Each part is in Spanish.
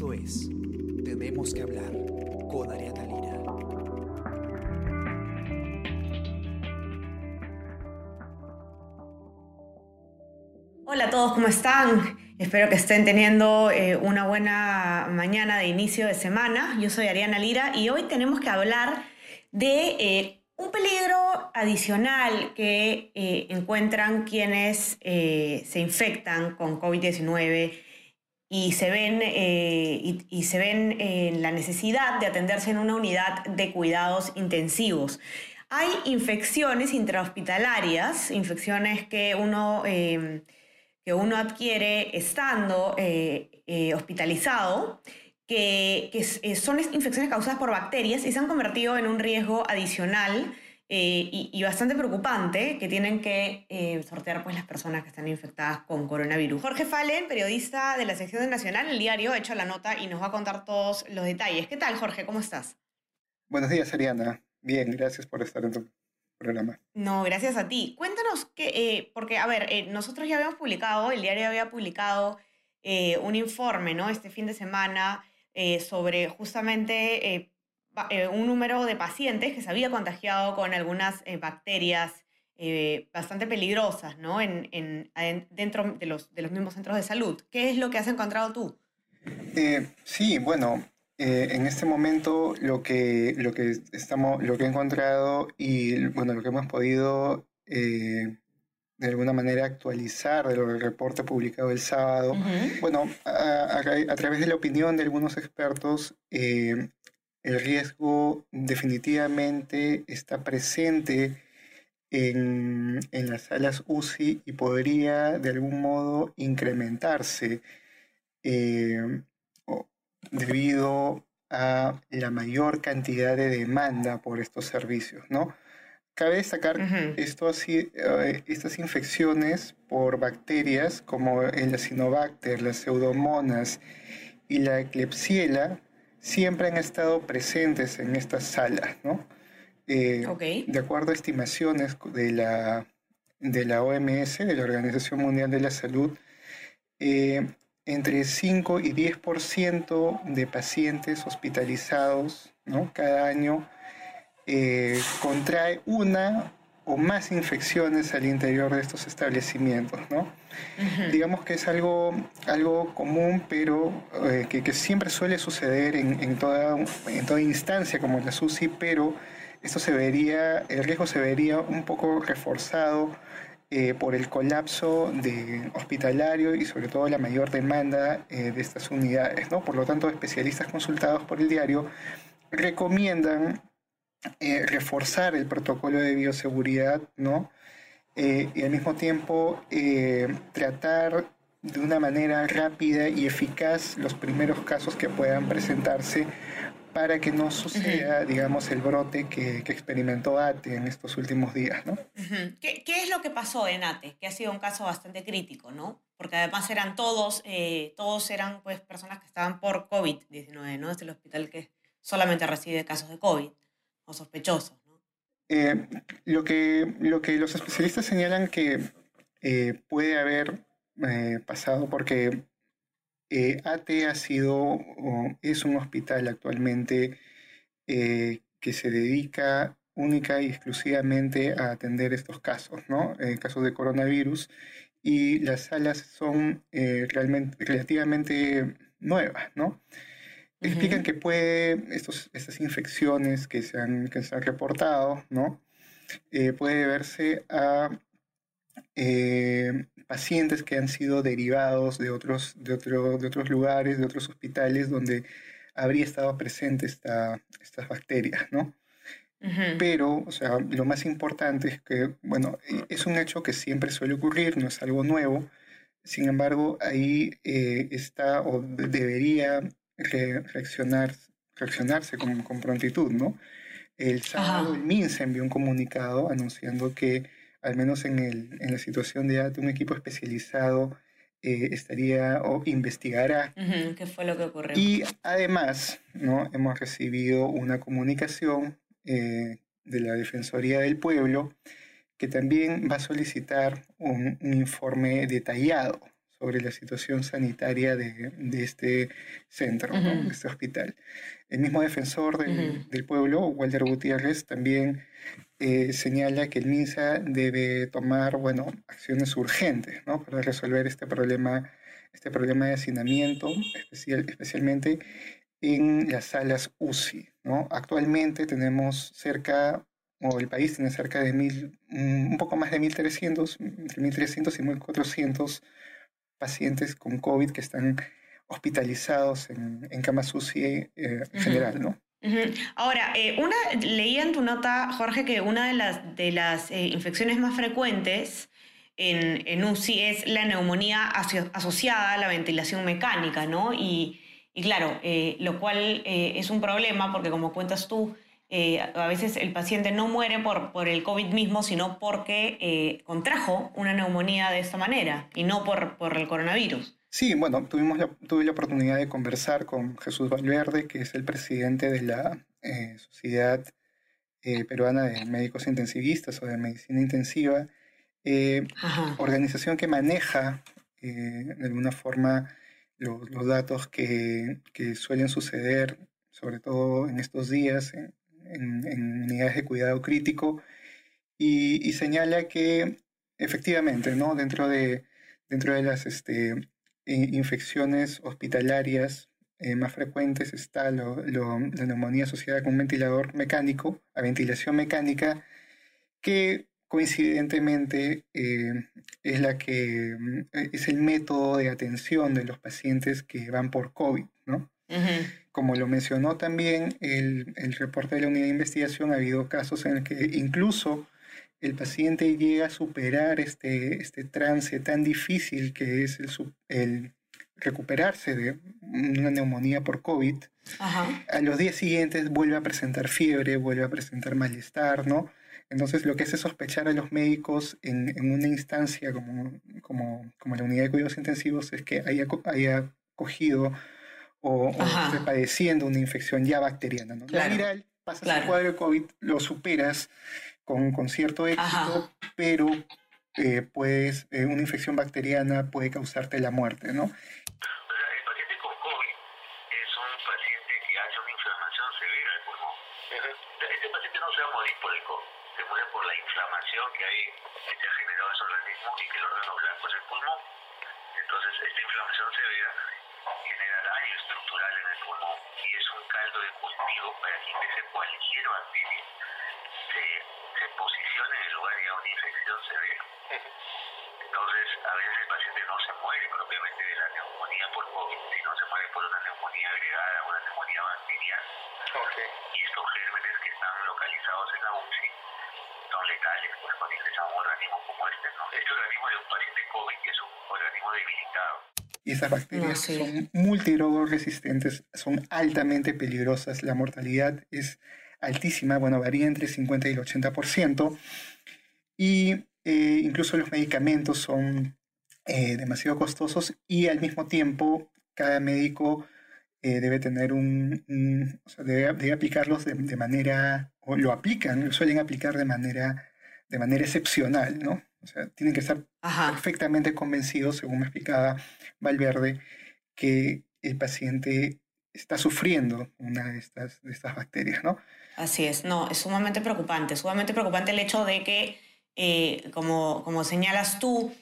Esto es Tenemos que hablar con Ariana Lira. Hola a todos, ¿cómo están? Espero que estén teniendo eh, una buena mañana de inicio de semana. Yo soy Ariana Lira y hoy tenemos que hablar de eh, un peligro adicional que eh, encuentran quienes se infectan con COVID-19 y se ven, y, y se ven en la necesidad de atenderse en una unidad de cuidados intensivos. Hay infecciones intrahospitalarias, infecciones que uno que uno adquiere estando eh, eh, hospitalizado, que, eh, son infecciones causadas por bacterias y se han convertido en un riesgo adicional y, bastante preocupante que tienen que sortear pues, las personas que están infectadas con coronavirus. Jorge Fallen, periodista de la sección Nacional, el diario, ha hecho la nota y nos va a contar todos los detalles. ¿Qué tal, Jorge? ¿Cómo estás? Buenos días, Ariana. Bien, gracias por estar en tu programa. No, gracias a ti. Cuéntanos que, eh, porque, a ver, eh, nosotros ya habíamos publicado, el diario había publicado eh, un informe, ¿no? Este fin de semana sobre justamente un número de pacientes que se había contagiado con algunas bacterias bastante peligrosas, ¿no? En, en, dentro de los, de los mismos centros de salud. ¿Qué es lo que has encontrado tú? sí, bueno, eh, en este momento lo que, lo, que estamos, lo que he encontrado y bueno, lo que hemos podido eh, de alguna manera actualizar del reporte publicado el sábado, bueno, a, través de la opinión de algunos expertos, eh, el riesgo definitivamente está presente en, en, las salas UCI y podría de algún modo incrementarse debido a la mayor cantidad de demanda por estos servicios, ¿no? Cabe destacar esto así, eh, estas infecciones por bacterias como el Acinobacter, las pseudomonas y la Klebsiella siempre han estado presentes en estas salas, ¿no? Eh, de acuerdo a estimaciones de la, de la OMS, de la Organización Mundial de la Salud, eh, entre 5 y 10% de pacientes hospitalizados ¿no? cada año eh, contrae una o más infecciones al interior de estos establecimientos. ¿no? Digamos que es algo, algo común, pero eh, que, que, siempre suele suceder en, en, toda, en toda instancia como la SUSI, pero esto se vería, el riesgo se vería un poco reforzado eh, por el colapso de hospitalario y sobre todo la mayor demanda eh, de estas unidades. ¿no? Por lo tanto, especialistas consultados por el diario recomiendan eh, reforzar el protocolo de bioseguridad ¿no? y al mismo tiempo tratar de una manera rápida y eficaz los primeros casos que puedan presentarse para que no suceda, digamos, el brote que, experimentó ATE en estos últimos días, ¿no? ¿Qué, es lo que pasó en ATE? Que ha sido un caso bastante crítico, ¿no? Porque además eran todos, eh, todos eran pues personas que estaban por COVID-19, ¿no? Es el hospital que solamente recibe casos de COVID o sospechosos, ¿no? Eh, lo, que, lo que los especialistas señalan que eh, puede haber pasado porque eh, ATE ha sido, es un hospital actualmente eh, que se dedica única y exclusivamente a atender estos casos, ¿no? Eh, casos de coronavirus, y las salas son realmente, relativamente nuevas, ¿no? Explican que puede, estos, estas infecciones que se han, que se han reportado, ¿no? puede deberse a eh, pacientes que han sido derivados de otros, de, de otros lugares, de otros hospitales donde habría estado presente esta, estas bacterias, ¿no? Pero, o sea, lo más importante es que, bueno, e, es un hecho que siempre suele ocurrir, no es algo nuevo. Sin embargo, ahí eh, está o debería reaccionar, reaccionarse con, con, prontitud, ¿no? El sábado el MINSA envió un comunicado anunciando que al menos en, el, en la situación de ATE, un equipo especializado eh, estaría o investigará. ¿Qué fue lo que ocurrió? Y además, ¿no? hemos recibido una comunicación eh, de la Defensoría del Pueblo que también va a solicitar un, informe detallado sobre la situación sanitaria de, este centro, de este hospital. El mismo defensor del, pueblo, Walter Gutiérrez, también eh, señala que el MINSA debe tomar bueno, acciones urgentes ¿no? para resolver este problema, este problema de hacinamiento, especial, especialmente en las salas UCI. ¿no? Actualmente tenemos cerca o el país tiene cerca de mil, un poco más de 1.300, entre 1.300 y 1.400 pacientes con COVID que están hospitalizados en, en camas UCI eh, en general, ¿no? Ahora, eh, una, leía en tu nota, Jorge, que una de las, de las eh, infecciones más frecuentes en, en, UCI es la neumonía asociada a la ventilación mecánica, ¿no? Y, y claro, lo cual es un problema porque como cuentas tú, eh, a veces el paciente no muere por, por el COVID mismo, sino porque eh, contrajo una neumonía de esta manera y no por, por el coronavirus. Sí, bueno, tuvimos tuve la oportunidad de conversar con Jesús Valverde, que es el presidente de la eh, Sociedad Peruana de Médicos Intensivistas o de Medicina Intensiva, organización que maneja de alguna forma los, los datos que, que, suelen suceder, sobre todo en estos días, en, en, unidades de cuidado crítico y, señala que efectivamente, ¿no? dentro, de, dentro de las este, infecciones hospitalarias eh, más frecuentes está la neumonía asociada con ventilador mecánico, a ventilación mecánica, que coincidentemente eh, es la que mm, es el método de atención de los pacientes que van por COVID, ¿no? Como lo mencionó también el, el, reporte de la unidad de investigación, ha habido casos en los que incluso el paciente llega a superar este, este trance tan difícil que es el, el recuperarse de una neumonía por COVID. A los días siguientes vuelve a presentar fiebre, vuelve a presentar malestar, ¿no? Entonces lo que hace sospechar a los médicos en, en una instancia como, como, como, la unidad de cuidados intensivos es que haya, haya cogido o, o padeciendo una infección ya bacteriana. ¿no? La viral, pasas el cuadro de COVID, lo superas con, con cierto éxito, pero eh, pues, eh, una infección bacteriana puede causarte la muerte, ¿no? el paciente con COVID es un paciente que hace una inflamación severa del pulmón. Este paciente no se va a morir por el COVID, se muere por la inflamación que hay que se ha generado en su organismo y que el órgano blanco es el pulmón. Entonces, esta inflamación severa genera daño estructural en el pulmón y es un caldo de cultivo para que ingrese cualquier bacteria se, se posicione en el lugar de una infección severa. Entonces, a veces el paciente no se muere propiamente de la neumonía por COVID, sino se muere por una neumonía agregada, una neumonía bacteriana. Y estos gérmenes que están localizados en la UCI son letales pues, cuando ingresa un organismo como este. ¿no? Este organismo de un paciente COVID es un organismo debilitado y esas bacterias son multirogos resistentes, son altamente peligrosas, la mortalidad es altísima, bueno, varía entre el 50 y el 80%, y eh, incluso los medicamentos son eh, demasiado costosos y al mismo tiempo cada médico eh, debe tener un, o sea, debe, aplicarlos de, de, manera, o lo aplican, lo suelen aplicar de manera, de manera excepcional, ¿no? O sea, tienen que estar perfectamente convencidos, según me explicaba Valverde, que el paciente está sufriendo una de estas, de estas bacterias, ¿no? Así es, no, es sumamente preocupante, sumamente preocupante el hecho de que, eh, como, como señalas tú,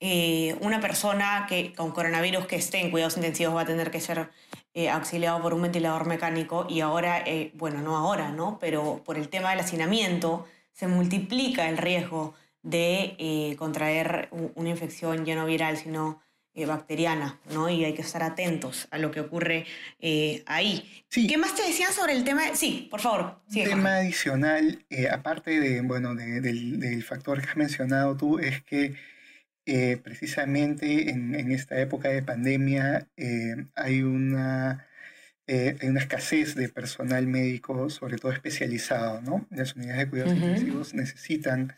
eh, una persona que, con coronavirus que esté en cuidados intensivos va a tener que ser eh, auxiliado por un ventilador mecánico y ahora, bueno, no ahora, ¿no? Pero por el tema del hacinamiento se multiplica el riesgo de eh, contraer una infección ya no viral, sino eh, bacteriana, ¿no? Y hay que estar atentos a lo que ocurre eh, ahí. ¿Qué más te decían sobre el tema? Sí, por favor. Un tema adicional, aparte de, bueno, del, factor que has mencionado tú, es que precisamente en, esta época de pandemia hay una... hay una escasez de personal médico, sobre todo especializado, ¿no? Las unidades de cuidados intensivos necesitan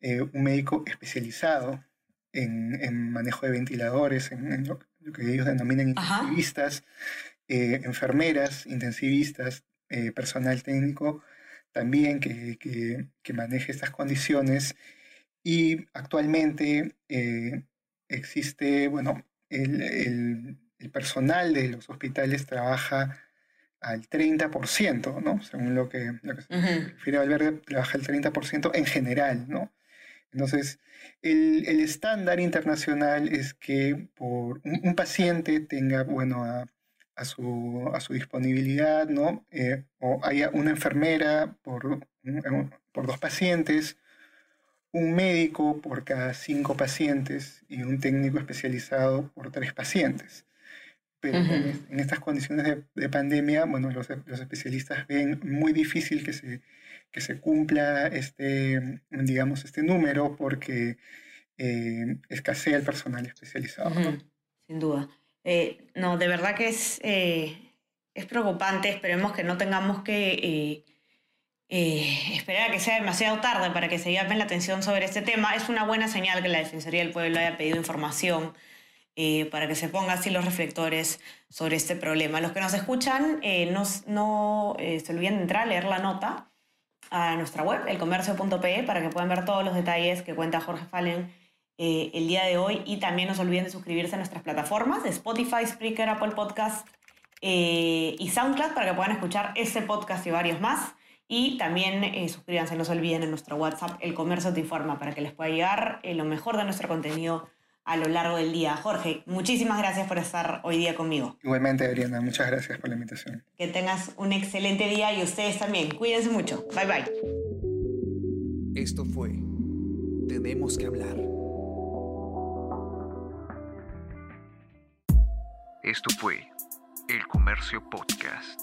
eh, un médico especializado en, manejo de ventiladores, en, lo, que ellos denominan intensivistas, eh, enfermeras, intensivistas, eh, personal técnico también que, que, maneje estas condiciones. Y actualmente existe, bueno, el, personal de los hospitales trabaja al 30%, ¿no? Según lo que, lo que se Valverde, trabaja al 30% en general, ¿no? Entonces, el, estándar internacional es que por un, paciente tenga, bueno, a, su, a, su, disponibilidad, ¿no? Eh, o haya una enfermera por, por dos pacientes, un médico por cada cinco pacientes y un técnico especializado por tres pacientes. Pero en, estas condiciones de, pandemia, bueno, los, los, especialistas ven muy difícil que se, que se cumpla este, digamos, este número porque eh, escasea el personal especializado. Sin duda. Eh, no, de verdad que es, eh, es preocupante. Esperemos que no tengamos que eh, esperar a que sea demasiado tarde para que se llame la atención sobre este tema. Es una buena señal que la Defensoría del Pueblo haya pedido información eh, para que se pongan así los reflectores sobre este problema. Los que nos escuchan, eh, no, no se olviden de entrar a leer la nota a nuestra web, elcomercio.pe, para que puedan ver todos los detalles que cuenta Jorge Fallen el día de hoy. Y también no se olviden de suscribirse a nuestras plataformas Spotify, Spreaker, Apple Podcast y SoundCloud para que puedan escuchar este podcast y varios más. Y también eh, suscríbanse, no se olviden, en nuestro WhatsApp, El Comercio Te Informa, para que les pueda llegar eh, lo mejor de nuestro contenido a lo largo del día. Jorge, muchísimas gracias por estar hoy día conmigo. Igualmente, Adriana, muchas gracias por la invitación. Que tengas un excelente día y ustedes también. Cuídense mucho. Bye bye. Esto fue Tenemos que hablar. Esto fue El Comercio Podcast.